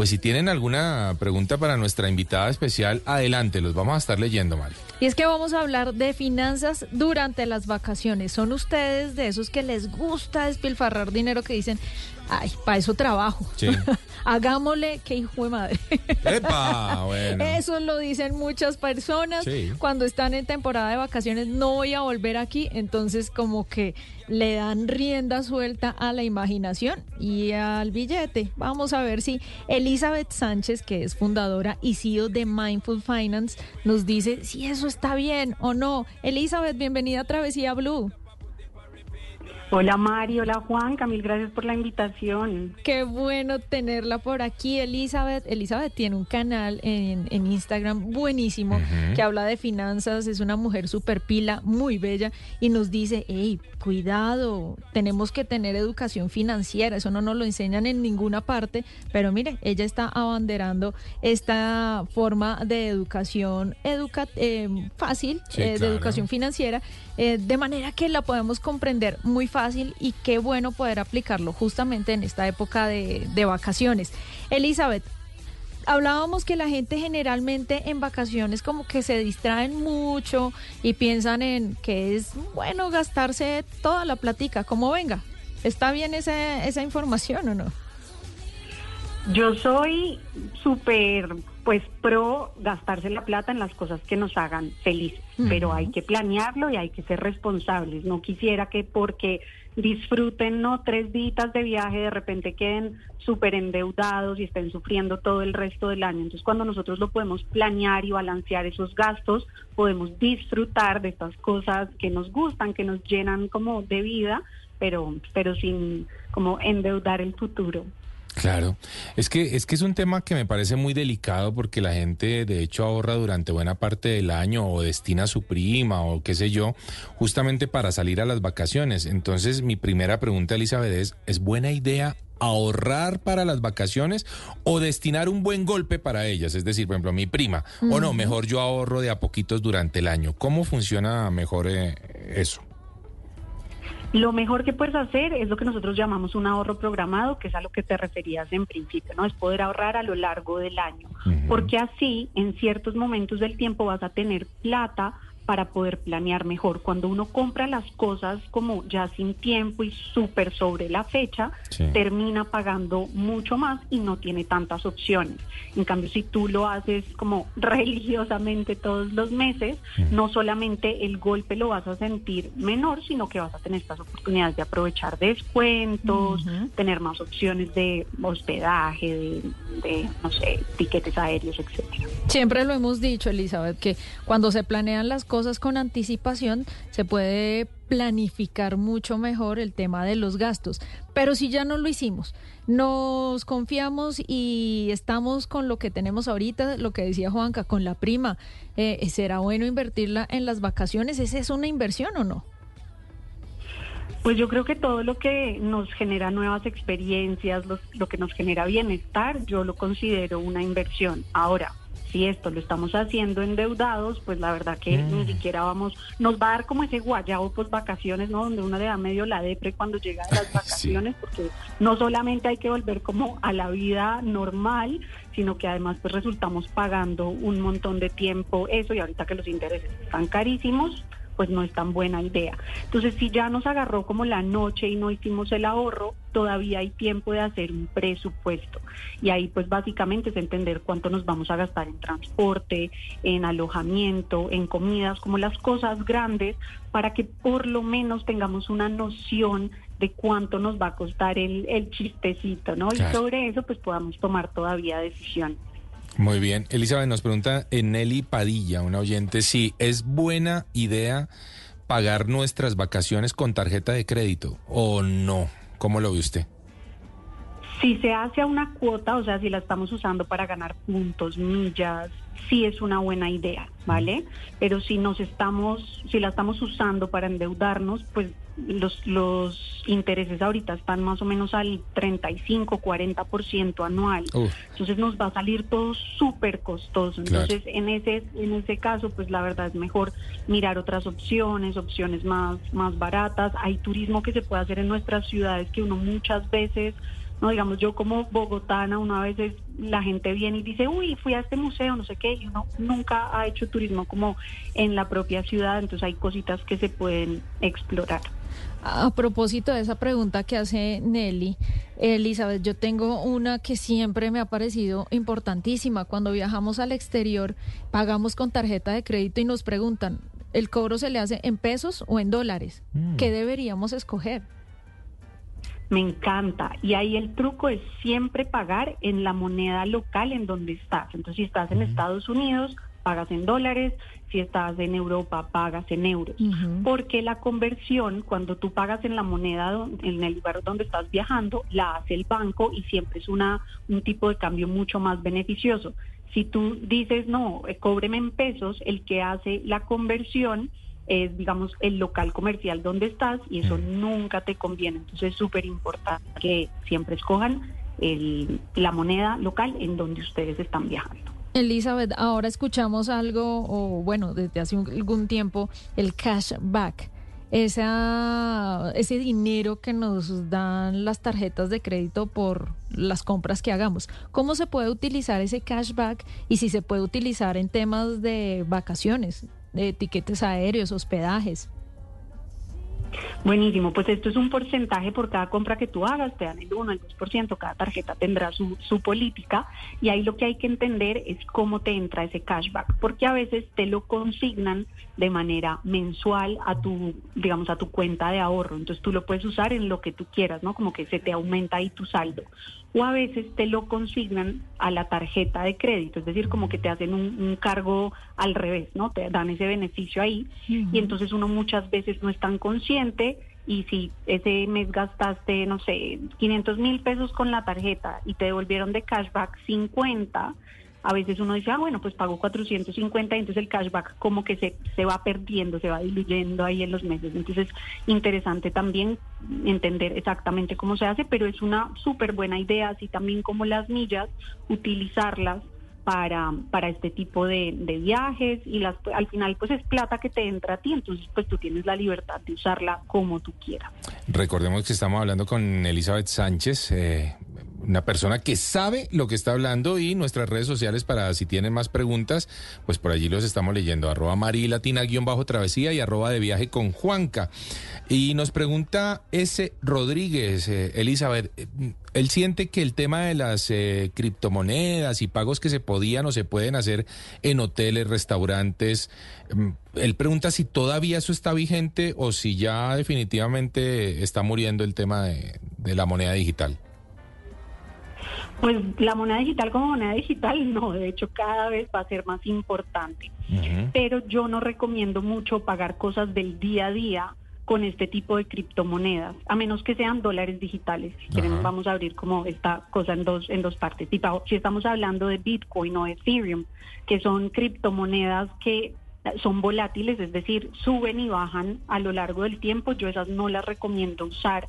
pues si tienen alguna pregunta para nuestra invitada especial, adelante, los vamos a estar leyendo, Mari. Y es que vamos a hablar de finanzas durante las vacaciones. ¿Son ustedes de esos que les gusta despilfarrar dinero que dicen, ay, para eso trabajo? Sí. Hagámosle, que hijo de madre. ¡Epa! Bueno. Eso lo dicen muchas personas Sí. cuando están en temporada de vacaciones. No voy a volver aquí. Entonces, como que le dan rienda suelta a la imaginación y al billete. Vamos a ver si Elizabeth Sánchez, que es fundadora y CEO de Mindful Finance, nos dice si eso está bien o no. Elizabeth, bienvenida a Travesía Blue. Hola Mari, hola Juan, Camil, gracias por la invitación. Qué bueno tenerla por aquí, Elizabeth. Elizabeth tiene un canal en, en Instagram buenísimo que habla de finanzas. Es una mujer súper pila, muy bella, y nos dice, hey, cuidado, tenemos que tener educación financiera. Eso no nos lo enseñan en ninguna parte, pero mire, ella está abanderando esta forma de educación educa eh, fácil, Sí, eh, de educación financiera, eh, de manera que la podemos comprender muy fácil y qué bueno poder aplicarlo justamente en esta época de, de vacaciones. Elizabeth, hablábamos que la gente generalmente en vacaciones como que se distraen mucho y piensan en que es bueno gastarse toda la platica, como venga. ¿Está bien esa, esa información o no? Yo soy súper, pues, pro gastarse la plata en las cosas que nos hagan felices, pero hay que planearlo y hay que ser responsables. No quisiera que porque disfruten, no, tres días de viaje, de repente queden súper endeudados y estén sufriendo todo el resto del año. Entonces, cuando nosotros lo podemos planear y balancear esos gastos, podemos disfrutar de estas cosas que nos gustan, que nos llenan como de vida, pero, pero sin como endeudar el futuro. Claro, es que es que es un tema que me parece muy delicado porque la gente de hecho ahorra durante buena parte del año o destina a su prima o qué sé yo, justamente para salir a las vacaciones. Entonces, mi primera pregunta, Elizabeth, es ¿es buena idea ahorrar para las vacaciones o destinar un buen golpe para ellas? Es decir, por ejemplo, mi prima, o no, mejor yo ahorro de a poquitos durante el año. ¿Cómo funciona mejor eh, eso? Lo mejor que puedes hacer es lo que nosotros llamamos un ahorro programado, que es a lo que te referías en principio, ¿no? Es poder ahorrar a lo largo del año. Porque así, en ciertos momentos del tiempo, vas a tener plata para poder planear mejor. Cuando uno compra las cosas como ya sin tiempo y súper sobre la fecha, Sí. termina pagando mucho más y no tiene tantas opciones. En cambio, si tú lo haces como religiosamente todos los meses, no solamente el golpe lo vas a sentir menor, sino que vas a tener estas oportunidades de aprovechar descuentos, Ujú. tener más opciones de hospedaje, de, de, no sé, tiquetes aéreos, etcétera. Siempre lo hemos dicho, Elizabeth, que cuando se planean las cosas con anticipación, se puede planificar mucho mejor el tema de los gastos. Pero si ya no lo hicimos, nos confiamos y estamos con lo que tenemos ahorita, lo que decía Juanca, con la prima, eh, ¿será bueno invertirla en las vacaciones? ¿Esa es una inversión o no? Pues yo creo que todo lo que nos genera nuevas experiencias, lo, lo que nos genera bienestar, yo lo considero una inversión. Ahora, si esto lo estamos haciendo endeudados, pues la verdad que Mm. ni siquiera vamos, nos va a dar como ese guayabo pues vacaciones, ¿no? Donde uno le da medio la depre cuando llega de las vacaciones, porque no solamente hay que volver como a la vida normal, sino que además pues resultamos pagando un montón de tiempo eso y ahorita que los intereses están carísimos, pues no es tan buena idea. Entonces, si ya nos agarró como la noche y no hicimos el ahorro, todavía hay tiempo de hacer un presupuesto. Y ahí pues básicamente es entender cuánto nos vamos a gastar en transporte, en alojamiento, en comidas, como las cosas grandes, para que por lo menos tengamos una noción de cuánto nos va a costar el, el chistecito, ¿no? Claro. Y sobre eso pues podamos tomar todavía decisiones. Muy bien. Elizabeth nos pregunta en Nelly Padilla, una oyente, si es buena idea pagar nuestras vacaciones con tarjeta de crédito o no. ¿Cómo lo ve usted? Si se hace a una cuota, o sea, si la estamos usando para ganar puntos, millas, sí es una buena idea, ¿vale? Pero si nos estamos, si la estamos usando para endeudarnos, pues los, los intereses ahorita están más o menos al 35, 40% anual. Uf. Entonces nos va a salir todo súper costoso. Claro. Entonces, en ese, en ese caso, pues la verdad es mejor mirar otras opciones, opciones más, más baratas. Hay turismo que se puede hacer en nuestras ciudades que uno muchas veces No, digamos, yo como bogotana, una vez la gente viene y dice, uy, fui a este museo, no sé qué, y uno nunca ha hecho turismo como en la propia ciudad, entonces hay cositas que se pueden explorar. A propósito de esa pregunta que hace Nelly, Elizabeth, yo tengo una que siempre me ha parecido importantísima. Cuando viajamos al exterior, pagamos con tarjeta de crédito y nos preguntan, ¿el cobro se le hace en pesos o en dólares? Mm. ¿Qué deberíamos escoger? Me encanta. Y ahí el truco es siempre pagar en la moneda local en donde estás. Entonces, si estás en Estados Unidos, pagas en dólares. Si estás en Europa, pagas en euros. Porque la conversión, cuando tú pagas en la moneda, en el lugar donde estás viajando, la hace el banco y siempre es una, un tipo de cambio mucho más beneficioso. Si tú dices, no, eh, cóbreme en pesos, el que hace la conversión es, digamos, el local comercial donde estás y eso nunca te conviene. Entonces es súper importante que siempre escojan la moneda local en donde ustedes están viajando. Elizabeth, ahora escuchamos algo, o bueno, desde hace algún tiempo, el cashback. Esa, ese dinero que nos dan las tarjetas de crédito por las compras que hagamos. ¿Cómo se puede utilizar ese cashback y si se puede utilizar en temas de vacaciones? De etiquetes aéreos, hospedajes. Buenísimo, pues esto es un porcentaje por cada compra que tú hagas, te dan el 1, el 2%, cada tarjeta tendrá su, su política y ahí lo que hay que entender es cómo te entra ese cashback, porque a veces te lo consignan de manera mensual a tu, digamos, a tu cuenta de ahorro, entonces tú lo puedes usar en lo que tú quieras, ¿no? Como que se te aumenta ahí tu saldo o a veces te lo consignan a la tarjeta de crédito, es decir, como que te hacen un, cargo al revés, ¿no? Te dan ese beneficio ahí y entonces uno muchas veces no es tan consciente y si ese mes gastaste, no sé, 500 mil pesos con la tarjeta y te devolvieron de cashback 50, a veces uno dice, ah, bueno, pues pago 450 y entonces el cashback como que se, se va perdiendo, se va diluyendo ahí en los meses. Entonces, interesante también entender exactamente cómo se hace, pero es una súper buena idea, así también como las millas, utilizarlas para, para este tipo de, de, viajes y las, al final pues es plata que te entra a ti, entonces pues tú tienes la libertad de usarla como tú quieras. Recordemos que estamos hablando con Elizabeth Sánchez, eh, una persona que sabe lo que está hablando y nuestras redes sociales para si tienen más preguntas, pues por allí los estamos leyendo, arroba marilatina bajo travesía y arroba de viaje con Juanca. Y nos pregunta ese Rodríguez, eh, Elizabeth, eh, él siente que el tema de las eh, criptomonedas y pagos que se podían o se pueden hacer en hoteles, restaurantes, mm, él pregunta si todavía eso está vigente o si ya definitivamente está muriendo el tema de la moneda digital. Pues la moneda digital como moneda digital, no, de hecho cada vez va a ser más importante. Pero yo no recomiendo mucho pagar cosas del día a día con este tipo de criptomonedas, a menos que sean dólares digitales. Si vamos a abrir como esta cosa en dos, en dos partes. Si estamos hablando de Bitcoin o Ethereum, que son criptomonedas que son volátiles, es decir, suben y bajan a lo largo del tiempo, yo esas no las recomiendo usar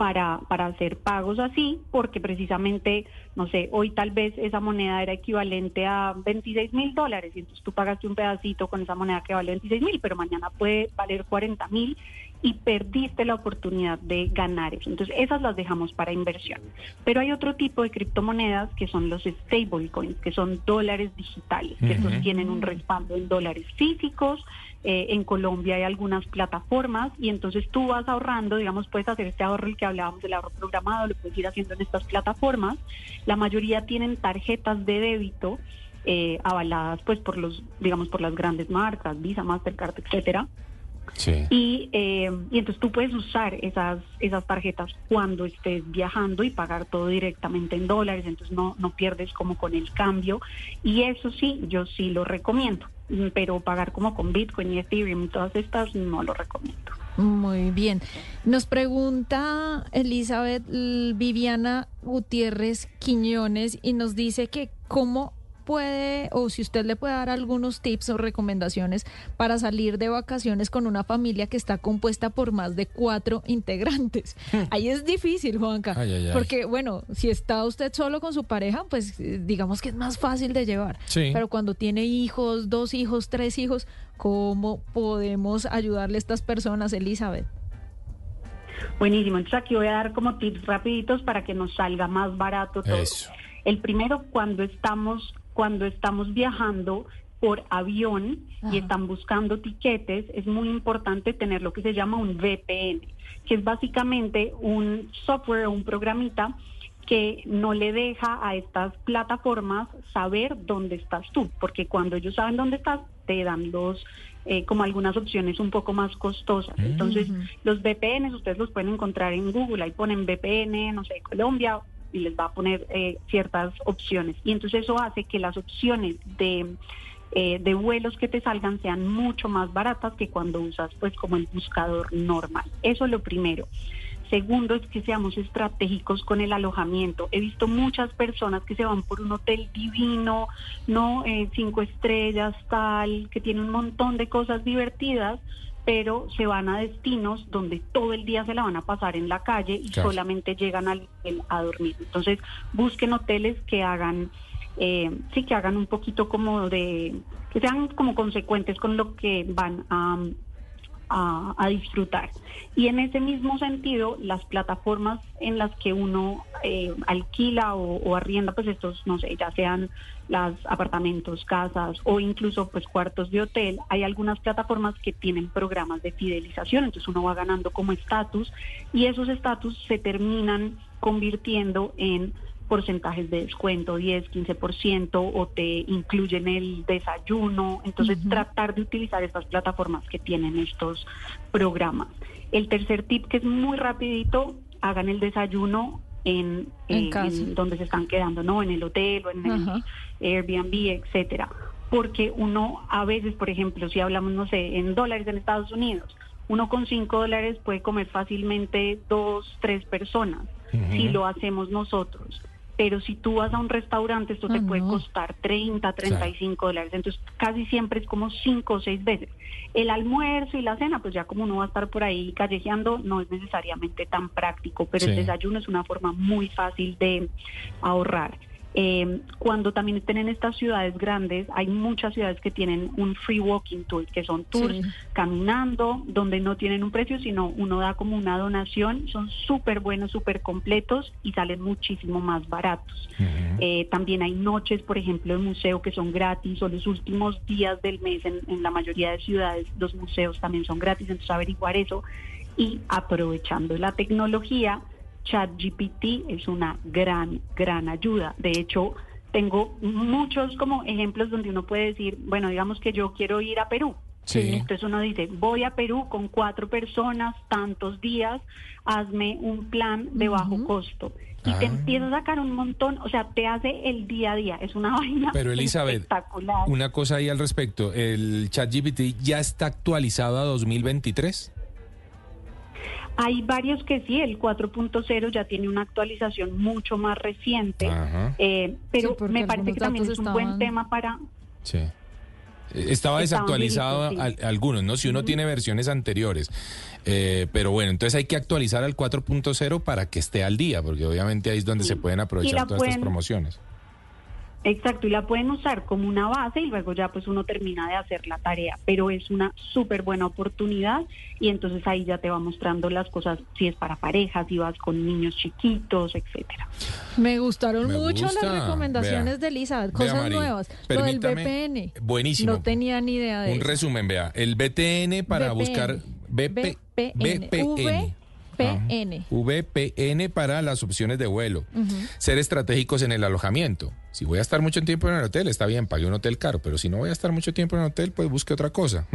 para, para hacer pagos así, porque precisamente, no sé, hoy tal vez esa moneda era equivalente a 26 mil dólares y entonces tú pagaste un pedacito con esa moneda que vale 26 mil, pero mañana puede valer 40 mil y perdiste la oportunidad de ganar eso. Entonces, esas las dejamos para inversión. Pero hay otro tipo de criptomonedas que son los stablecoins, que son dólares digitales, que estos tienen un respaldo en dólares físicos eh, en Colombia hay algunas plataformas y entonces tú vas ahorrando, digamos, puedes hacer este ahorro el que hablábamos del ahorro programado, lo puedes ir haciendo en estas plataformas. La mayoría tienen tarjetas de débito eh, avaladas pues por los, digamos, por las grandes marcas, Visa, Mastercard, etcétera. Y, eh, y entonces tú puedes usar esas, esas tarjetas cuando estés viajando y pagar todo directamente en dólares, entonces no, no pierdes como con el cambio. Y eso sí, yo sí lo recomiendo, pero pagar como con Bitcoin y Ethereum y todas estas no lo recomiendo. Muy bien. Nos pregunta Elizabeth Viviana Gutiérrez Quiñones y nos dice que cómo puede o si usted le puede dar algunos tips o recomendaciones para salir de vacaciones con una familia que está compuesta por más de cuatro integrantes. Hmm. Ahí es difícil, Juanca, porque bueno, si está usted solo con su pareja, pues eh, digamos que es más fácil de llevar. Pero cuando tiene hijos, dos hijos, tres hijos, ¿cómo podemos ayudarle a estas personas, Elizabeth? Buenísimo. Entonces aquí voy a dar como tips rapiditos para que nos salga más barato todo. Eso. El primero, cuando estamos, cuando estamos viajando por avión Ajá. y están buscando tiquetes, es muy importante tener lo que se llama un VPN, que es básicamente un software o un programita que no le deja a estas plataformas saber dónde estás tú, porque cuando ellos saben dónde estás, te dan los eh, como algunas opciones un poco más costosas. Mm. Entonces, los VPNs ustedes los pueden encontrar en Google, ahí ponen VPN, no sé, Colombia, y les va a poner eh, ciertas opciones. Y entonces eso hace que las opciones de, eh, de vuelos que te salgan sean mucho más baratas que cuando usas pues como el buscador normal. Eso es lo primero. Segundo es que seamos estratégicos con el alojamiento. He visto muchas personas que se van por un hotel divino, no Eh, cinco estrellas, tal, que tiene un montón de cosas divertidas, pero se van a destinos donde todo el día se la van a pasar en la calle y Claro. solamente llegan al hotel a dormir. Entonces busquen hoteles que hagan, eh, sí, que hagan un poquito como de, que sean como consecuentes con lo que van a a, a disfrutar. Y en ese mismo sentido, las plataformas en las que uno eh, alquila o, arrienda, pues estos, no sé, ya sean las apartamentos, casas o incluso pues cuartos de hotel, hay algunas plataformas que tienen programas de fidelización, entonces uno va ganando como estatus y esos estatus se terminan convirtiendo en porcentajes de descuento, 10, 15%, o te incluyen el desayuno. Entonces, tratar de utilizar estas plataformas que tienen estos programas. El tercer tip, que es muy rapidito, hagan el desayuno en, En eh, en donde se están quedando, ¿no? En el hotel o en el. Airbnb, etcétera. Porque uno a veces, por ejemplo, si hablamos, no sé, en dólares en Estados Unidos, uno con cinco dólares puede comer fácilmente dos, tres personas si lo hacemos nosotros. Pero si tú vas a un restaurante, esto Ah, te puede no. costar 30, 35 dólares. Entonces, casi siempre es como cinco o seis veces. El almuerzo y la cena, pues ya como uno va a estar por ahí callejeando, no es necesariamente tan práctico, pero Sí. el desayuno es una forma muy fácil de ahorrar. Eh, cuando también estén en estas ciudades grandes, hay muchas ciudades que tienen un free walking tour, que son tours Sí. caminando, donde no tienen un precio, sino uno da como una donación. Son súper buenos, súper completos y salen muchísimo más baratos. Eh, también hay noches, por ejemplo, de museo que son gratis o los últimos días del mes en, en la mayoría de ciudades los museos también son gratis, entonces averiguar eso y aprovechando la tecnología, ChatGPT es una gran, gran ayuda. De hecho, tengo muchos como ejemplos donde uno puede decir, bueno, digamos que yo quiero ir a Perú. Sí. Entonces uno dice, voy a Perú con cuatro personas, tantos días, hazme un plan de bajo costo. Y te Ah. empieza a sacar un montón, o sea, te hace el día a día. Es una vaina Pero Elizabeth, espectacular. una cosa ahí al respecto, ¿el ChatGPT ya está actualizado a 2023? Hay varios que sí, el 4.0 ya tiene una actualización mucho más reciente, eh, pero Sí, me parece que también es un buen tema para... Sí. Estaba desactualizado sí. al- algunos, ¿no? Si uno tiene versiones anteriores. Eh, pero bueno, entonces hay que actualizar al 4.0 para que esté al día, porque obviamente ahí es donde Sí. se pueden aprovechar todas estas promociones. Exacto, y la pueden usar como una base y luego ya pues uno termina de hacer la tarea, pero es una súper buena oportunidad y entonces ahí ya te va mostrando las cosas, si es para parejas, si vas con niños chiquitos, etcétera. Me gustaron Me mucho gusta. las recomendaciones Vea. de Elizabeth, Vea, cosas nuevas. Lo del. VPN. Buenísimo. No tenía ni idea de Un eso. resumen, vea. El BTN para buscar BP, VPN. VPN. VPN. Ah, VPN para las opciones de vuelo. Ser estratégicos en el alojamiento. Si voy a estar mucho tiempo en el hotel, está bien, pague un hotel caro, pero si no voy a estar mucho tiempo en el hotel, pues busque otra cosa.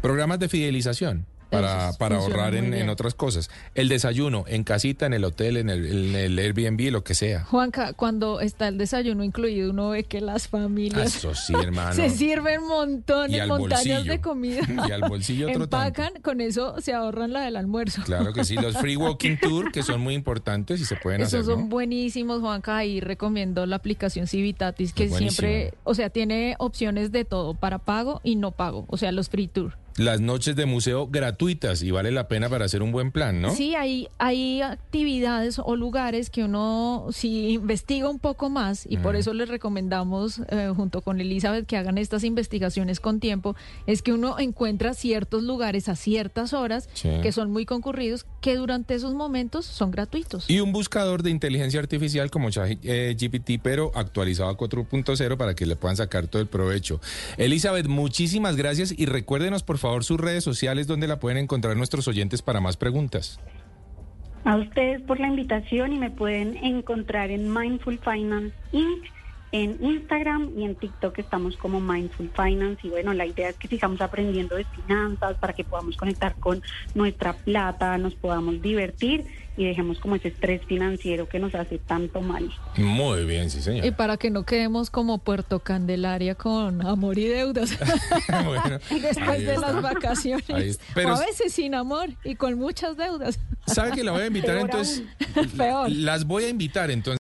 Programas de fidelización. Para, Esos ahorrar en, otras cosas. El desayuno, en casita, en el hotel, en el, en el Airbnb, lo que sea. Juanca, cuando está el desayuno incluido, uno ve que las Ah, familias Eso sí, hermano. se sirven montones, montañas bolsillo. de comida. Y al bolsillo otro tanto. Empacan, con eso se ahorran la del almuerzo. Claro que sí, los free walking tour, que son muy importantes y se pueden Esos hacer, son ¿no? buenísimos, Juanca, y recomiendo la aplicación Civitatis, que siempre, o sea, tiene opciones de todo, para pago y no pago, o sea, los free tour. Las noches de museo gratuitas y vale la pena para hacer un buen plan, ¿no? Sí, hay, hay actividades o lugares que uno, si investiga un poco más, y por eso les recomendamos eh, junto con Elizabeth que hagan estas investigaciones con tiempo, es que uno encuentra ciertos lugares a ciertas horas Sí. que son muy concurridos, que durante esos momentos son gratuitos. Y un buscador de inteligencia artificial como ChatGPT, pero actualizado a 4.0 para que le puedan sacar todo el provecho. Elizabeth, muchísimas gracias y recuérdenos por favor sus redes sociales donde la pueden encontrar nuestros oyentes para más preguntas. A ustedes por la invitación y me pueden encontrar en Mindful Finance Inc. En Instagram y en TikTok estamos como Mindful Finance y bueno, la idea es que sigamos aprendiendo de finanzas para que podamos conectar con nuestra plata, nos podamos divertir y dejemos como ese estrés financiero que nos hace tanto mal. Muy bien, sí Y señor. para que no quedemos como Puerto Candelaria con amor y deudas Bueno, después de está. las vacaciones. O Pero- a veces sin amor y con muchas deudas. ¿Sabe que la voy a invitar Peor entonces? Peor. Las voy a invitar entonces.